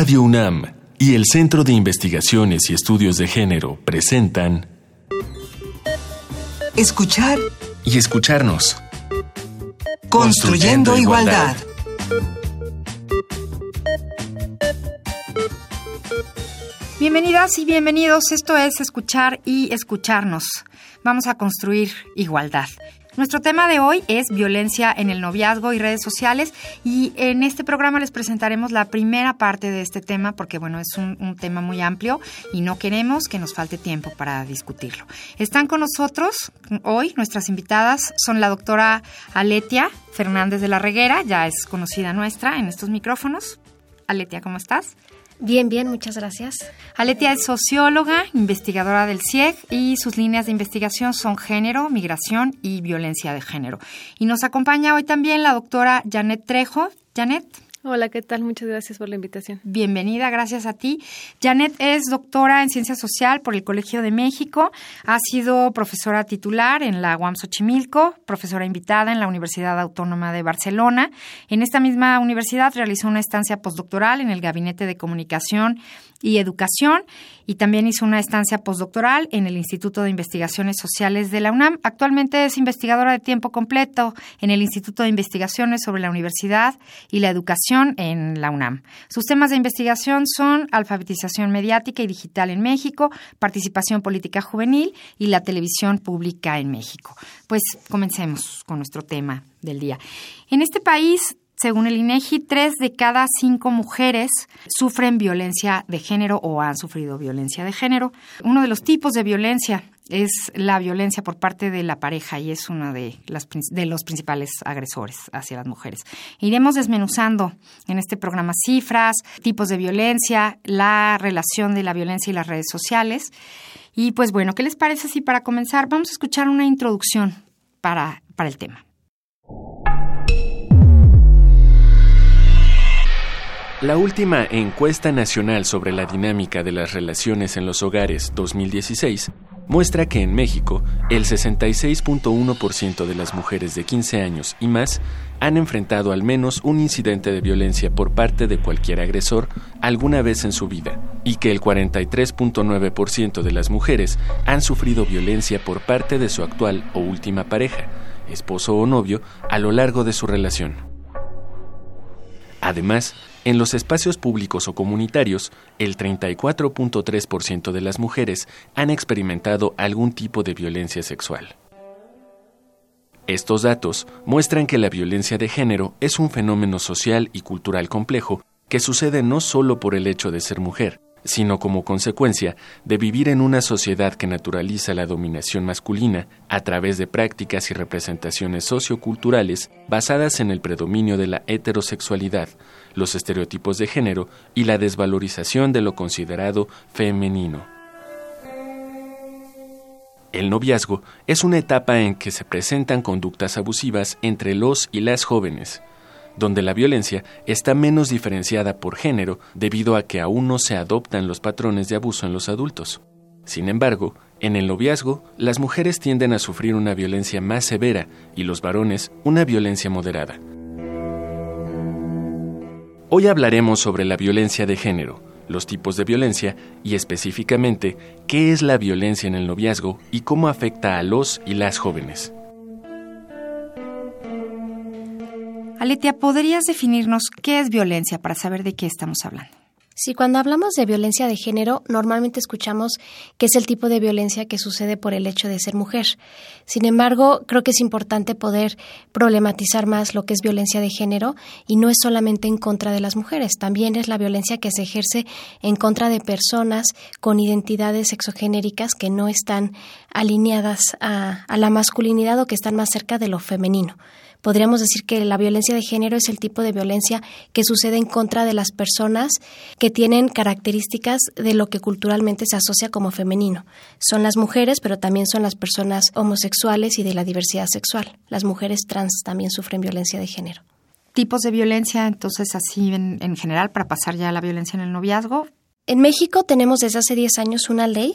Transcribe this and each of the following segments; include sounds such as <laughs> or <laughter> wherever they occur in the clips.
Radio UNAM y el Centro de Investigaciones y Estudios de Género presentan Escuchar y escucharnos. Construyendo, igualdad. Bienvenidas y bienvenidos. Esto es Escuchar y Escucharnos. Vamos a construir igualdad. Nuestro tema de hoy es violencia en el noviazgo y redes sociales y en este programa les presentaremos la primera parte de este tema porque bueno, es un, un, tema muy amplio y no queremos que nos falte tiempo para discutirlo. Están con nosotros hoy nuestras invitadas son la doctora Aletia Fernández de la Reguera, ya es conocida nuestra en estos micrófonos. Aletia, ¿cómo estás? Bien, bien, muchas gracias. Aletia es socióloga, investigadora del CIEG y sus líneas de investigación son género, migración y violencia de género. Y nos acompaña hoy también la doctora Janet Trejo. Janet. Hola, ¿qué tal? Muchas gracias por la invitación. Bienvenida, gracias a ti. Janet es doctora en Ciencia Social por el Colegio de México, ha sido profesora titular en la UAM Xochimilco, profesora invitada en la Universidad Autónoma de Barcelona. En esta misma universidad realizó una estancia postdoctoral en el Gabinete de Comunicación y Educación y también hizo una estancia postdoctoral en el Instituto de Investigaciones Sociales de la UNAM. Actualmente es investigadora de tiempo completo en el Instituto de Investigaciones sobre la Universidad y la Educación en la UNAM. Sus temas de investigación son alfabetización mediática y digital en México, participación política juvenil y la televisión pública en México. Pues comencemos con nuestro tema del día. En este país según el INEGI, tres de cada cinco mujeres sufren violencia de género o han sufrido violencia de género. Uno de los tipos de violencia es la violencia por parte de la pareja y es uno de, las, de los principales agresores hacia las mujeres. Iremos desmenuzando en este programa cifras, tipos de violencia, la relación de la violencia y las redes sociales. Y pues bueno, ¿qué les parece si para comenzar vamos a escuchar una introducción para, para el tema? La última encuesta nacional sobre la dinámica de las relaciones en los hogares 2016 muestra que en México el 66.1% de las mujeres de 15 años y más han enfrentado al menos un incidente de violencia por parte de cualquier agresor alguna vez en su vida y que el 43.9% de las mujeres han sufrido violencia por parte de su actual o última pareja, esposo o novio, a lo largo de su relación. Además, en los espacios públicos o comunitarios, el 34.3% de las mujeres han experimentado algún tipo de violencia sexual. Estos datos muestran que la violencia de género es un fenómeno social y cultural complejo que sucede no solo por el hecho de ser mujer, sino como consecuencia de vivir en una sociedad que naturaliza la dominación masculina a través de prácticas y representaciones socioculturales basadas en el predominio de la heterosexualidad, los estereotipos de género y la desvalorización de lo considerado femenino. El noviazgo es una etapa en que se presentan conductas abusivas entre los y las jóvenes, donde la violencia está menos diferenciada por género debido a que aún no se adoptan los patrones de abuso en los adultos. Sin embargo, en el noviazgo, las mujeres tienden a sufrir una violencia más severa y los varones una violencia moderada. Hoy hablaremos sobre la violencia de género, los tipos de violencia y específicamente qué es la violencia en el noviazgo y cómo afecta a los y las jóvenes. Aletia, ¿podrías definirnos qué es violencia para saber de qué estamos hablando? Sí, cuando hablamos de violencia de género, normalmente escuchamos que es el tipo de violencia que sucede por el hecho de ser mujer. Sin embargo, creo que es importante poder problematizar más lo que es violencia de género y no es solamente en contra de las mujeres, también es la violencia que se ejerce en contra de personas con identidades sexogenéricas que no están alineadas a, a la masculinidad o que están más cerca de lo femenino podríamos decir que la violencia de género es el tipo de violencia que sucede en contra de las personas que tienen características de lo que culturalmente se asocia como femenino. Son las mujeres, pero también son las personas homosexuales y de la diversidad sexual. Las mujeres trans también sufren violencia de género. Tipos de violencia, entonces, así en, en general, para pasar ya a la violencia en el noviazgo. En México tenemos desde hace 10 años una ley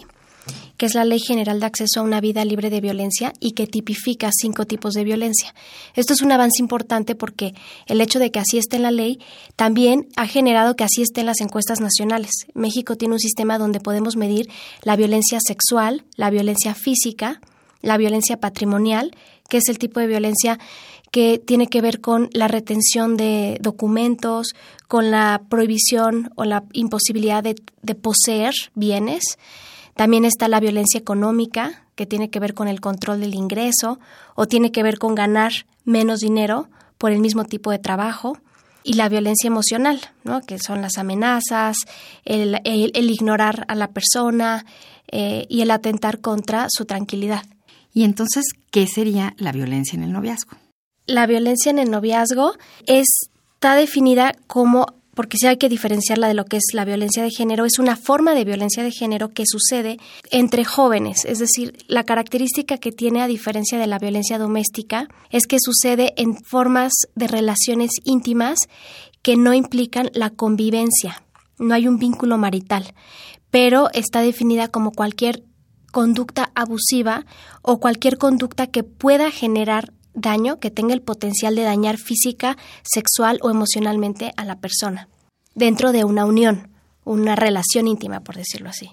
que es la Ley General de Acceso a una Vida Libre de Violencia y que tipifica cinco tipos de violencia. Esto es un avance importante porque el hecho de que así esté en la ley también ha generado que así esté en las encuestas nacionales. México tiene un sistema donde podemos medir la violencia sexual, la violencia física, la violencia patrimonial, que es el tipo de violencia que tiene que ver con la retención de documentos, con la prohibición o la imposibilidad de, de poseer bienes. También está la violencia económica, que tiene que ver con el control del ingreso o tiene que ver con ganar menos dinero por el mismo tipo de trabajo. Y la violencia emocional, ¿no? que son las amenazas, el, ignorar a la persona eh, y el atentar contra su tranquilidad. Y entonces, ¿qué sería la violencia en el noviazgo? La violencia en el noviazgo está definida como porque sí hay que diferenciarla de lo que es la violencia de género, es una forma de violencia de género que sucede entre jóvenes, es decir, la característica que tiene a diferencia de la violencia doméstica es que sucede en formas de relaciones íntimas que no implican la convivencia, no hay un vínculo marital, pero está definida como cualquier conducta abusiva o cualquier conducta que pueda generar daño que tenga el potencial de dañar física, sexual o emocionalmente a la persona, dentro de una unión, una relación íntima, por decirlo así.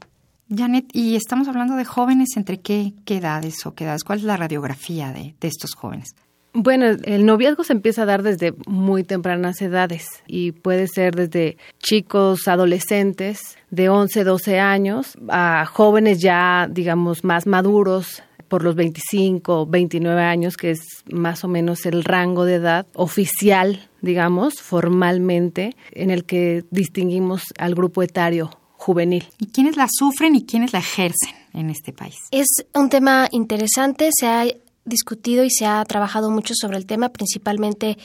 Janet, y estamos hablando de jóvenes, ¿entre qué, edades o qué edades? ¿Cuál es la radiografía de, de estos jóvenes? Bueno, el noviazgo se empieza a dar desde muy tempranas edades y puede ser desde chicos adolescentes de 11, 12 años a jóvenes ya, digamos, más maduros por los 25, 29 años, que es más o menos el rango de edad oficial, digamos, formalmente, en el que distinguimos al grupo etario juvenil. ¿Y quiénes la sufren y quiénes la ejercen en este país? Es un tema interesante, se ha discutido y se ha trabajado mucho sobre el tema, principalmente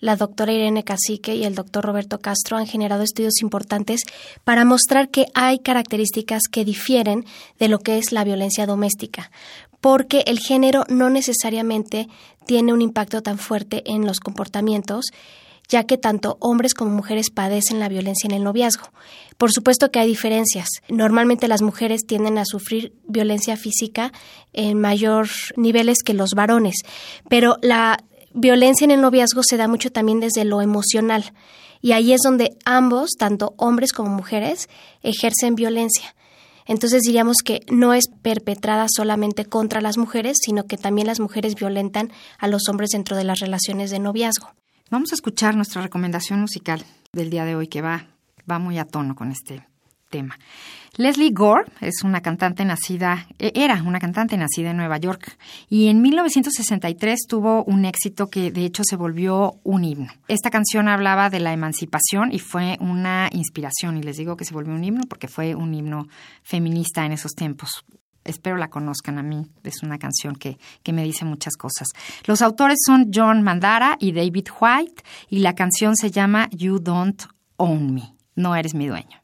la doctora Irene Cacique y el doctor Roberto Castro han generado estudios importantes para mostrar que hay características que difieren de lo que es la violencia doméstica porque el género no necesariamente tiene un impacto tan fuerte en los comportamientos, ya que tanto hombres como mujeres padecen la violencia en el noviazgo. Por supuesto que hay diferencias. Normalmente las mujeres tienden a sufrir violencia física en mayor niveles que los varones, pero la violencia en el noviazgo se da mucho también desde lo emocional. Y ahí es donde ambos, tanto hombres como mujeres, ejercen violencia. Entonces diríamos que no es perpetrada solamente contra las mujeres, sino que también las mujeres violentan a los hombres dentro de las relaciones de noviazgo. Vamos a escuchar nuestra recomendación musical del día de hoy que va, va muy a tono con este tema. Leslie Gore es una cantante nacida, e, era una cantante nacida en Nueva York y en 1963 tuvo un éxito que de hecho se volvió un himno. Esta canción hablaba de la emancipación y fue una inspiración y les digo que se volvió un himno porque fue un himno feminista en esos tiempos. Espero la conozcan a mí, es una canción que, que me dice muchas cosas. Los autores son John Mandara y David White y la canción se llama You Don't Own Me, no eres mi dueño.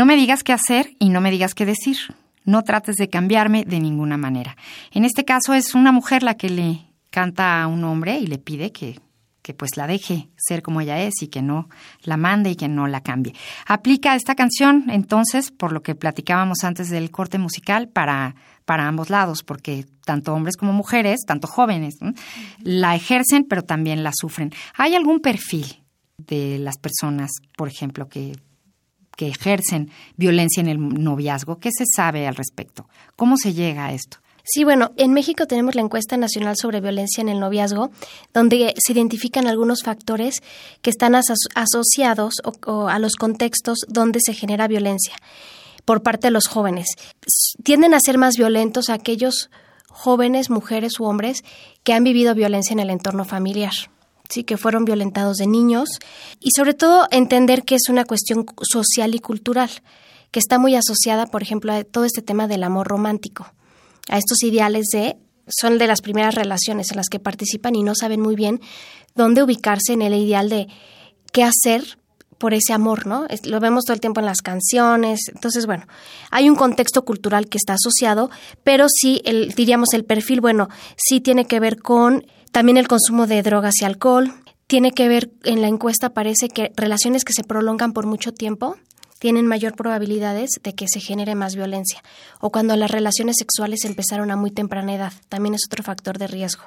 No me digas qué hacer y no me digas qué decir. No trates de cambiarme de ninguna manera. En este caso es una mujer la que le canta a un hombre y le pide que, que pues la deje ser como ella es y que no la mande y que no la cambie. Aplica esta canción entonces, por lo que platicábamos antes del corte musical, para, para ambos lados, porque tanto hombres como mujeres, tanto jóvenes, la ejercen pero también la sufren. ¿Hay algún perfil de las personas, por ejemplo, que que ejercen violencia en el noviazgo. ¿Qué se sabe al respecto? ¿Cómo se llega a esto? Sí, bueno, en México tenemos la encuesta nacional sobre violencia en el noviazgo, donde se identifican algunos factores que están asociados a los contextos donde se genera violencia por parte de los jóvenes. Tienden a ser más violentos aquellos jóvenes, mujeres u hombres que han vivido violencia en el entorno familiar sí, que fueron violentados de niños y sobre todo entender que es una cuestión social y cultural que está muy asociada, por ejemplo, a todo este tema del amor romántico, a estos ideales de son de las primeras relaciones en las que participan y no saben muy bien dónde ubicarse en el ideal de qué hacer por ese amor, ¿no? Lo vemos todo el tiempo en las canciones. Entonces, bueno, hay un contexto cultural que está asociado, pero sí, el, diríamos, el perfil, bueno, sí tiene que ver con también el consumo de drogas y alcohol. Tiene que ver, en la encuesta parece que relaciones que se prolongan por mucho tiempo tienen mayor probabilidades de que se genere más violencia. O cuando las relaciones sexuales empezaron a muy temprana edad, también es otro factor de riesgo.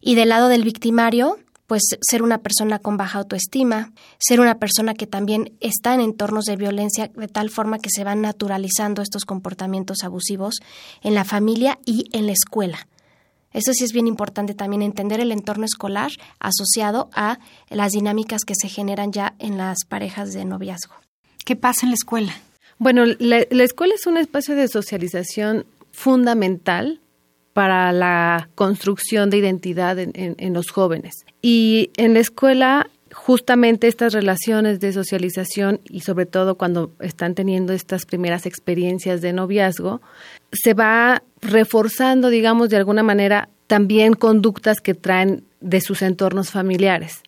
Y del lado del victimario, pues ser una persona con baja autoestima, ser una persona que también está en entornos de violencia de tal forma que se van naturalizando estos comportamientos abusivos en la familia y en la escuela. Eso sí es bien importante también entender el entorno escolar asociado a las dinámicas que se generan ya en las parejas de noviazgo. ¿Qué pasa en la escuela? Bueno, la, escuela es un espacio de socialización fundamental para la construcción de identidad en, los jóvenes. Y en la escuela justamente estas relaciones de socialización y sobre todo cuando están teniendo estas primeras experiencias de noviazgo, se va reforzando, digamos, de alguna manera también conductas que traen de sus entornos familiares.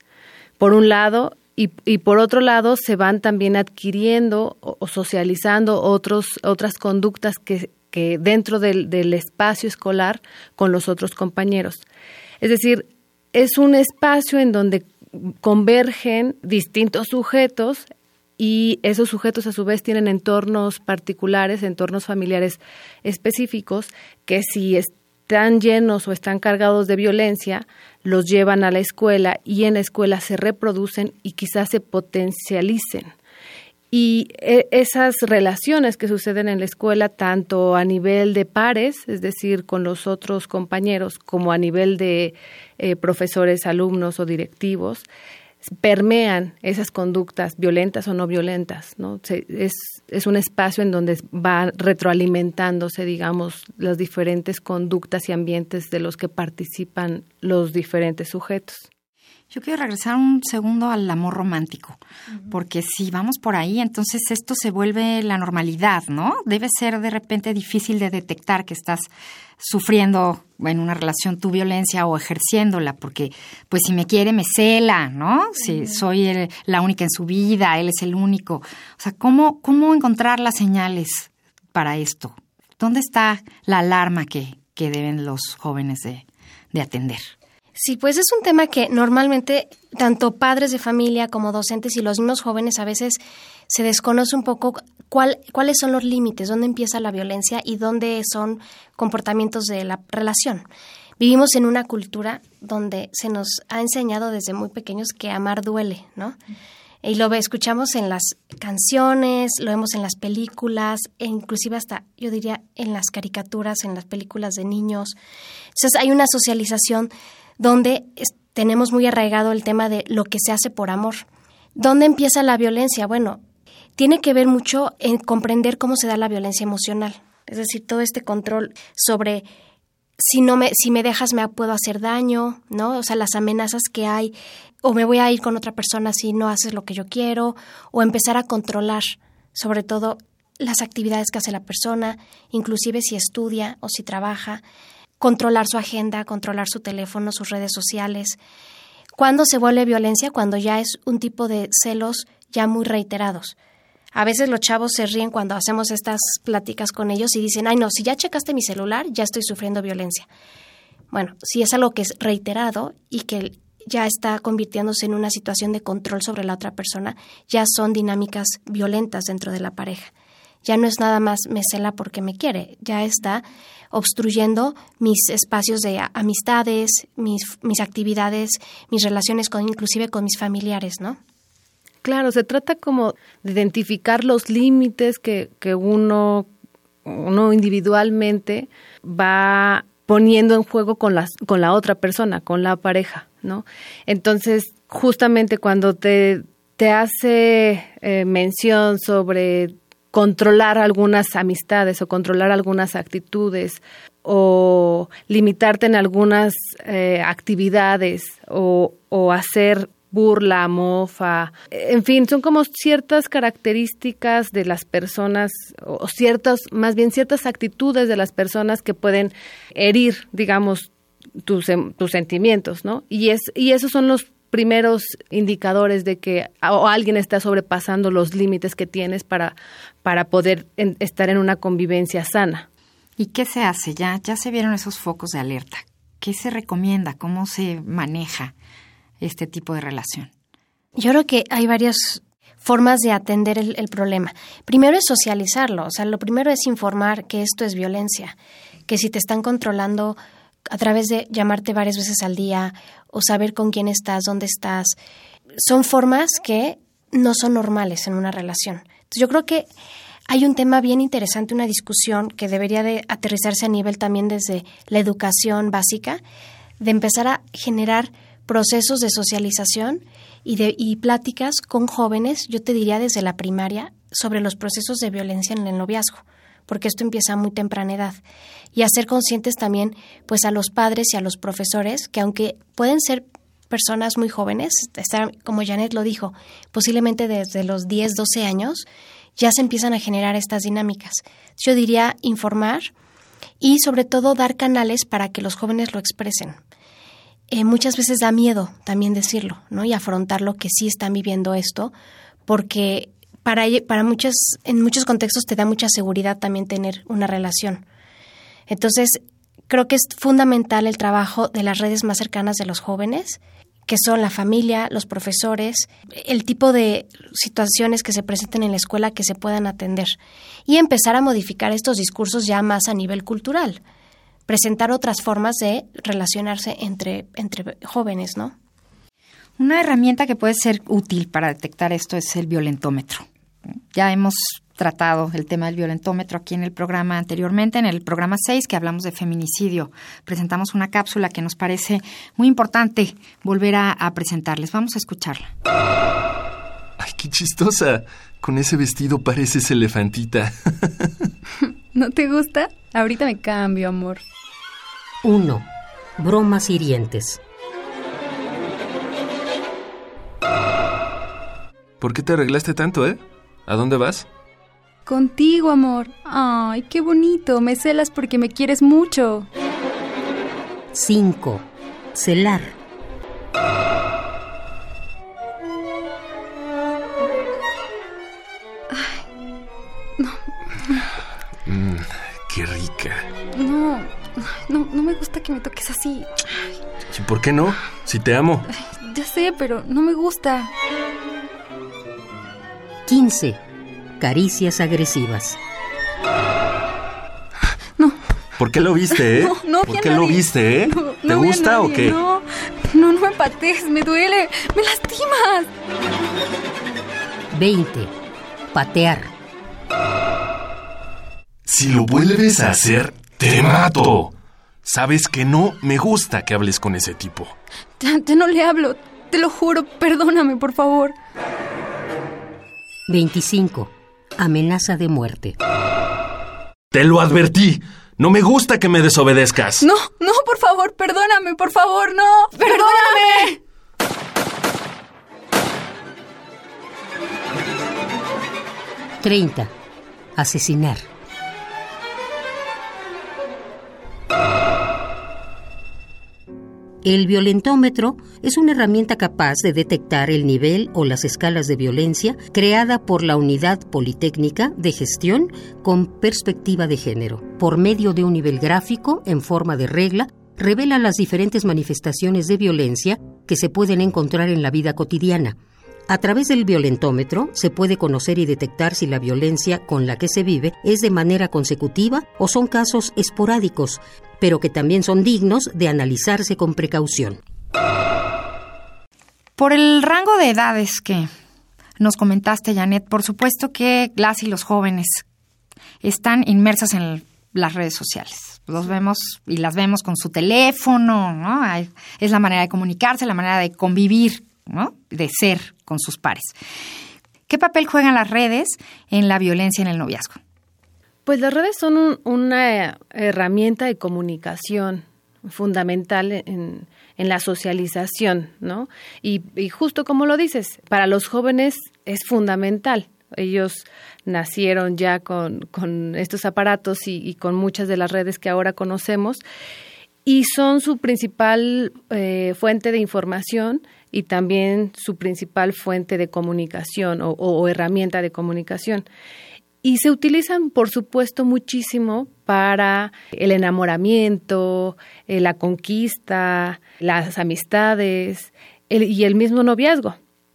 Por un lado, y, por otro lado, se van también adquiriendo o, socializando otros, otras conductas que, dentro del espacio escolar con los otros compañeros. Es decir, es un espacio en donde convergen distintos sujetos y esos sujetos a su vez tienen entornos particulares, entornos familiares específicos que si están llenos o están cargados de violencia, los llevan a la escuela y en la escuela se reproducen y quizás se potencialicen. Y e, esas relaciones que suceden en la escuela, tanto a nivel de pares, es decir, con los otros compañeros, como a nivel de eh, profesores, alumnos o directivos, permean esas conductas violentas o no violentas. ¿no? es, es un espacio en donde va retroalimentándose, digamos, las diferentes conductas y ambientes de los que participan los diferentes sujetos. Yo quiero regresar un segundo al amor romántico, porque si vamos por ahí, entonces esto se vuelve la normalidad, ¿no? Debe ser de repente difícil de detectar que estás sufriendo en una relación tu violencia o ejerciéndola, porque pues si me quiere me cela, ¿no? Si soy la única en su vida, él es el único. O sea, ¿cómo, cómo encontrar las señales para esto? ¿Dónde está la alarma que, que deben los jóvenes de, de atender? Sí, pues es un tema que normalmente tanto padres de familia como docentes y los mismos jóvenes a veces se desconoce un poco cuál, cuáles son los límites, dónde empieza la violencia y dónde son comportamientos de la relación. Vivimos en una cultura donde se nos ha enseñado desde muy pequeños que amar duele, ¿no? Y lo escuchamos en las canciones, lo vemos en las películas, e inclusive hasta, yo diría, en las caricaturas, en las películas de niños. Entonces hay una socialización donde tenemos muy arraigado el tema de lo que se hace por amor. ¿Dónde empieza la violencia? Bueno, tiene que ver mucho en comprender cómo se da la violencia emocional. Es decir, todo este control sobre si no me si me dejas me puedo hacer daño, ¿no? O sea, las amenazas que hay o me voy a ir con otra persona si no haces lo que yo quiero o empezar a controlar sobre todo las actividades que hace la persona, inclusive si estudia o si trabaja controlar su agenda, controlar su teléfono, sus redes sociales. ¿Cuándo se vuelve violencia? Cuando ya es un tipo de celos ya muy reiterados. A veces los chavos se ríen cuando hacemos estas pláticas con ellos y dicen, ay no, si ya checaste mi celular, ya estoy sufriendo violencia. Bueno, si es algo que es reiterado y que ya está convirtiéndose en una situación de control sobre la otra persona, ya son dinámicas violentas dentro de la pareja. Ya no es nada más me cela porque me quiere, ya está obstruyendo mis espacios de amistades, mis, mis actividades, mis relaciones con inclusive con mis familiares, ¿no? Claro, se trata como de identificar los límites que, que uno, uno individualmente va poniendo en juego con, las, con la otra persona, con la pareja, ¿no? Entonces, justamente cuando te, te hace eh, mención sobre controlar algunas amistades o controlar algunas actitudes o limitarte en algunas eh, actividades o, o hacer burla, mofa, en fin, son como ciertas características de las personas o ciertas, más bien ciertas actitudes de las personas que pueden herir, digamos, tus, em, tus sentimientos, ¿no? Y, es, y esos son los primeros indicadores de que o alguien está sobrepasando los límites que tienes para, para poder estar en una convivencia sana. ¿Y qué se hace? Ya, ya se vieron esos focos de alerta. ¿Qué se recomienda? ¿Cómo se maneja este tipo de relación? Yo creo que hay varias formas de atender el, el, problema. Primero es socializarlo, o sea, lo primero es informar que esto es violencia, que si te están controlando a través de llamarte varias veces al día o saber con quién estás, dónde estás, son formas que no son normales en una relación. Entonces, yo creo que hay un tema bien interesante, una discusión que debería de aterrizarse a nivel también desde la educación básica, de empezar a generar procesos de socialización y, de, y pláticas con jóvenes, yo te diría desde la primaria, sobre los procesos de violencia en el noviazgo porque esto empieza a muy temprana edad. Y hacer conscientes también pues a los padres y a los profesores que aunque pueden ser personas muy jóvenes, como Janet lo dijo, posiblemente desde los 10, 12 años, ya se empiezan a generar estas dinámicas. Yo diría informar y sobre todo dar canales para que los jóvenes lo expresen. Eh, muchas veces da miedo también decirlo, ¿no? Y afrontar lo que sí están viviendo esto, porque para, para muchos, en muchos contextos te da mucha seguridad también tener una relación. Entonces, creo que es fundamental el trabajo de las redes más cercanas de los jóvenes, que son la familia, los profesores, el tipo de situaciones que se presenten en la escuela que se puedan atender y empezar a modificar estos discursos ya más a nivel cultural, presentar otras formas de relacionarse entre, entre jóvenes, ¿no? Una herramienta que puede ser útil para detectar esto es el violentómetro. Ya hemos tratado el tema del violentómetro aquí en el programa anteriormente, en el programa 6 que hablamos de feminicidio. Presentamos una cápsula que nos parece muy importante volver a, a presentarles. Vamos a escucharla. Ay, qué chistosa. Con ese vestido pareces elefantita. <laughs> ¿No te gusta? Ahorita me cambio, amor. 1. Bromas hirientes. ¿Por qué te arreglaste tanto, eh? ¿A dónde vas? Contigo, amor. Ay, qué bonito. Me celas porque me quieres mucho. 5. Celar. Ay, no. Mm, qué rica. No, no, no me gusta que me toques así. Ay. ¿Y por qué no? Si te amo. Ay, ya sé, pero no me gusta. 15. Caricias agresivas. No. ¿Por qué lo viste, eh? <laughs> No, no ¿Por qué lo viste, eh? No, ¿Te no gusta o qué? No, no, no me patees, me duele, me lastimas. 20. Patear. Si lo vuelves a hacer, te mato. Sabes que no me gusta que hables con ese tipo. Ya, ya no le hablo, te lo juro, perdóname, por favor. 25. Amenaza de muerte. Te lo advertí. No me gusta que me desobedezcas. No, no, por favor, perdóname, por favor, no. Perdóname. 30. Asesinar. El violentómetro es una herramienta capaz de detectar el nivel o las escalas de violencia creada por la Unidad Politécnica de Gestión con perspectiva de género. Por medio de un nivel gráfico en forma de regla, revela las diferentes manifestaciones de violencia que se pueden encontrar en la vida cotidiana. A través del violentómetro se puede conocer y detectar si la violencia con la que se vive es de manera consecutiva o son casos esporádicos, pero que también son dignos de analizarse con precaución. Por el rango de edades que nos comentaste, Janet, por supuesto que las y los jóvenes están inmersas en las redes sociales. Los vemos y las vemos con su teléfono, ¿no? Es la manera de comunicarse, la manera de convivir, ¿no? De ser con sus pares. ¿Qué papel juegan las redes en la violencia en el noviazgo? Pues las redes son una herramienta de comunicación fundamental en, la socialización, ¿no? Y, justo como lo dices, para los jóvenes es fundamental. Ellos nacieron ya con, estos aparatos y, con muchas de las redes que ahora conocemos y son su principal eh, fuente de información y también su principal fuente de comunicación o herramienta de comunicación. Y se utilizan, por supuesto, muchísimo para el enamoramiento, eh, la conquista, las amistades y el mismo noviazgo.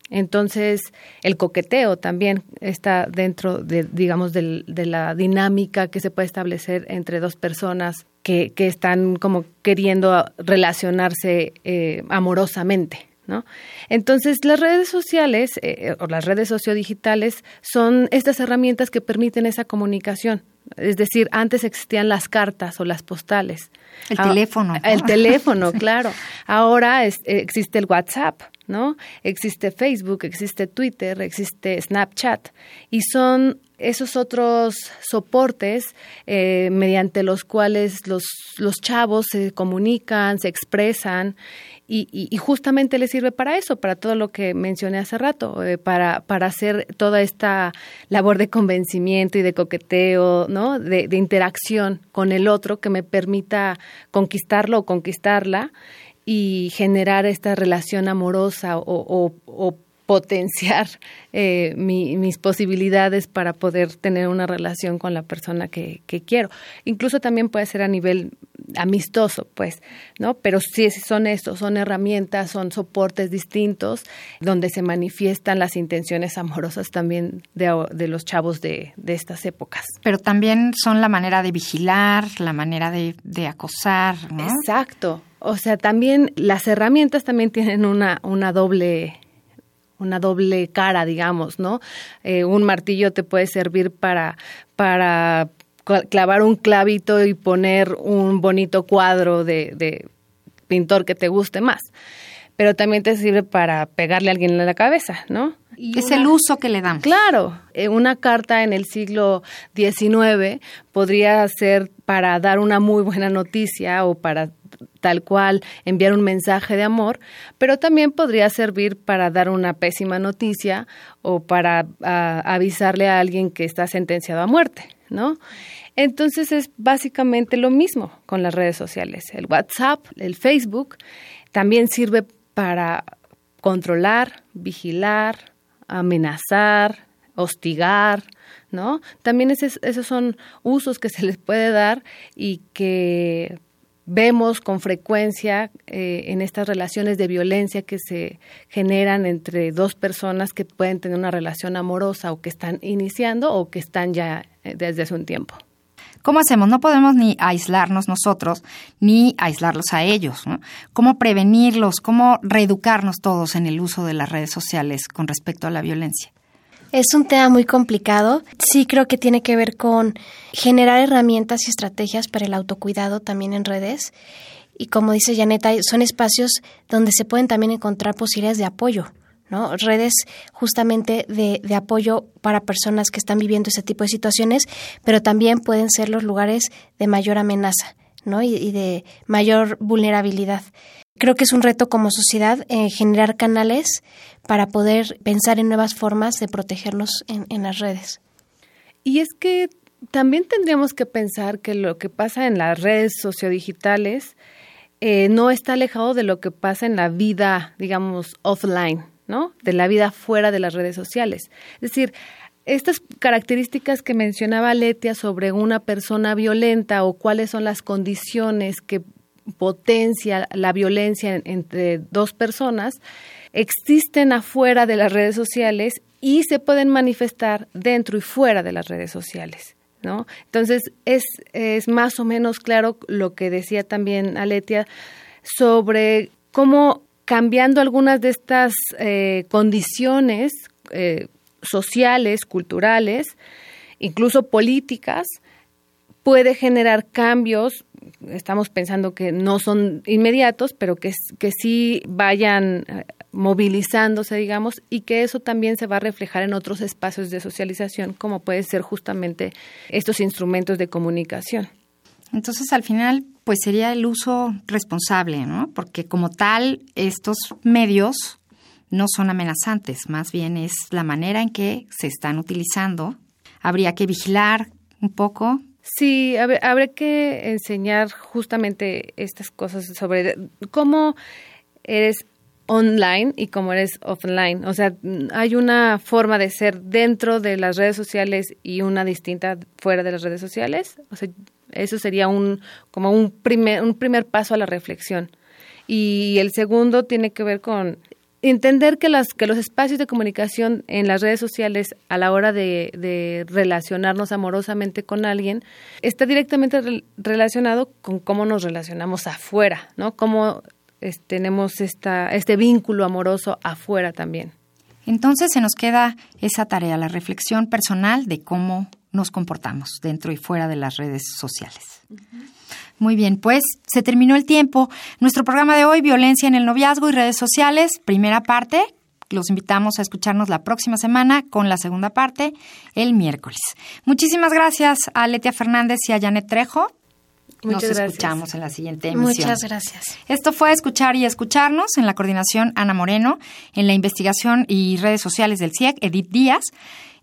Entonces, el coqueteo también está dentro de, digamos, de, la dinámica que se puede establecer entre dos personas que, que están como queriendo relacionarse eh, amorosamente. ¿No? Entonces, las redes sociales eh, o las redes sociodigitales son estas herramientas que permiten esa comunicación. Es decir, antes existían las cartas o las postales. El teléfono. El teléfono, <laughs> claro. Ahora existe el WhatsApp, ¿no? Existe Facebook, existe Twitter, existe Snapchat. Y son esos otros soportes eh, mediante los cuales los, los chavos se comunican, se expresan y, justamente les sirve para eso, para todo lo que mencioné hace rato, eh, para, para hacer toda esta labor de convencimiento y de coqueteo, ¿no? De, interacción con el otro que me permita conquistarlo o conquistarla y generar esta relación amorosa o, o potenciar eh, mis posibilidades para poder tener una relación con la persona que, quiero. Incluso también puede ser a nivel amistoso, pues, ¿no? Pero sí son estos, son herramientas, son soportes distintos donde se manifiestan las intenciones amorosas también de, los chavos de, estas épocas. Pero también son la manera de vigilar, la manera de, de acosar, ¿no? Exacto. O sea, también las herramientas también tienen una, una doble una doble cara, digamos, ¿no? Eh, un martillo te puede servir para, para clavar un clavito y poner un bonito cuadro de, de pintor que te guste más. Pero también te sirve para pegarle a alguien en la cabeza, ¿no? Es el uso que le dan. Claro, eh, una carta en el siglo XIX podría ser para dar una muy buena noticia o para tal cual enviar un mensaje de amor, pero también podría servir para dar una pésima noticia o para avisarle a alguien que está sentenciado a muerte, ¿no? Entonces es básicamente lo mismo con las redes sociales. El WhatsApp, el Facebook, también sirve para controlar, vigilar, amenazar, hostigar, ¿no? También esos son usos que se <laughs> les puede dar y que vemos con frecuencia eh, en estas relaciones de violencia que se generan entre dos personas que pueden tener una relación amorosa o que están iniciando o que están ya eh, desde hace un tiempo. ¿Cómo hacemos? No podemos ni aislarnos nosotros ni aislarlos a ellos. ¿Cómo prevenirlos? ¿Cómo reeducarnos todos en el uso de las redes sociales con respecto a la violencia? Es un tema muy complicado. Sí creo que tiene que ver con generar herramientas y estrategias para el autocuidado también en redes. Y como dice Janet, son espacios donde se pueden también encontrar posibilidades de apoyo. ¿No? Redes justamente de, de, apoyo para personas que están viviendo ese tipo de situaciones, pero también pueden ser los lugares de mayor amenaza ¿no? y, de mayor vulnerabilidad. Creo que es un reto como sociedad eh, generar canales para poder pensar en nuevas formas de protegernos en, en las redes. Y es que también tendríamos que pensar que lo que pasa en las redes sociodigitales eh, no está alejado de lo que pasa en la vida, digamos, offline, ¿no? De la vida fuera de las redes sociales. Es decir, estas características que mencionaba Letia sobre una persona violenta o cuáles son las condiciones que potencia la violencia entre dos personas, existen afuera de las redes sociales y se pueden manifestar dentro y fuera de las redes sociales. ¿no? Entonces, es, es más o menos claro lo que decía también Aletia sobre cómo cambiando algunas de estas eh, condiciones eh, sociales, culturales, incluso políticas, puede generar cambios estamos pensando que no son inmediatos, pero que, que sí vayan eh, movilizándose, digamos, y que eso también se va a reflejar en otros espacios de socialización, como puede ser justamente estos instrumentos de comunicación. Entonces, al final, pues sería el uso responsable, ¿no? Porque como tal, estos medios no son amenazantes, más bien es la manera en que se están utilizando. Habría que vigilar un poco Sí, habría que enseñar justamente estas cosas sobre cómo eres online y cómo eres offline. O sea, hay una forma de ser dentro de las redes sociales y una distinta fuera de las redes sociales. O sea, eso sería un como un primer un primer paso a la reflexión. Y el segundo tiene que ver con entender que, las, que los espacios de comunicación en las redes sociales a la hora de, relacionarnos amorosamente con alguien está directamente relacionado con cómo nos relacionamos afuera, ¿no? Cómo tenemos esta, este vínculo amoroso afuera también. Entonces se nos queda esa tarea, la reflexión personal de cómo nos comportamos dentro y fuera de las redes sociales. Muy bien, pues se terminó el tiempo. Nuestro programa de hoy, Violencia en el Noviazgo y Redes Sociales, primera parte. Los invitamos a escucharnos la próxima semana con la segunda parte el miércoles. Muchísimas gracias a Letia Fernández y a Janet Trejo. Nos escuchamos en la siguiente emisión. Muchas gracias. Esto fue Escuchar y Escucharnos en la coordinación Ana Moreno, en la investigación y redes sociales del CIEC, Edith Díaz.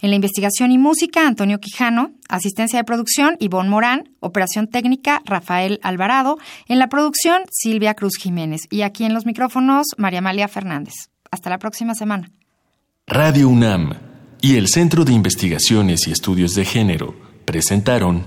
En la investigación y música, Antonio Quijano. Asistencia de producción, Ivonne Morán. Operación técnica, Rafael Alvarado. En la producción, Silvia Cruz Jiménez. Y aquí en los micrófonos, María Amalia Fernández. Hasta la próxima semana. Radio UNAM y el Centro de Investigaciones y Estudios de Género presentaron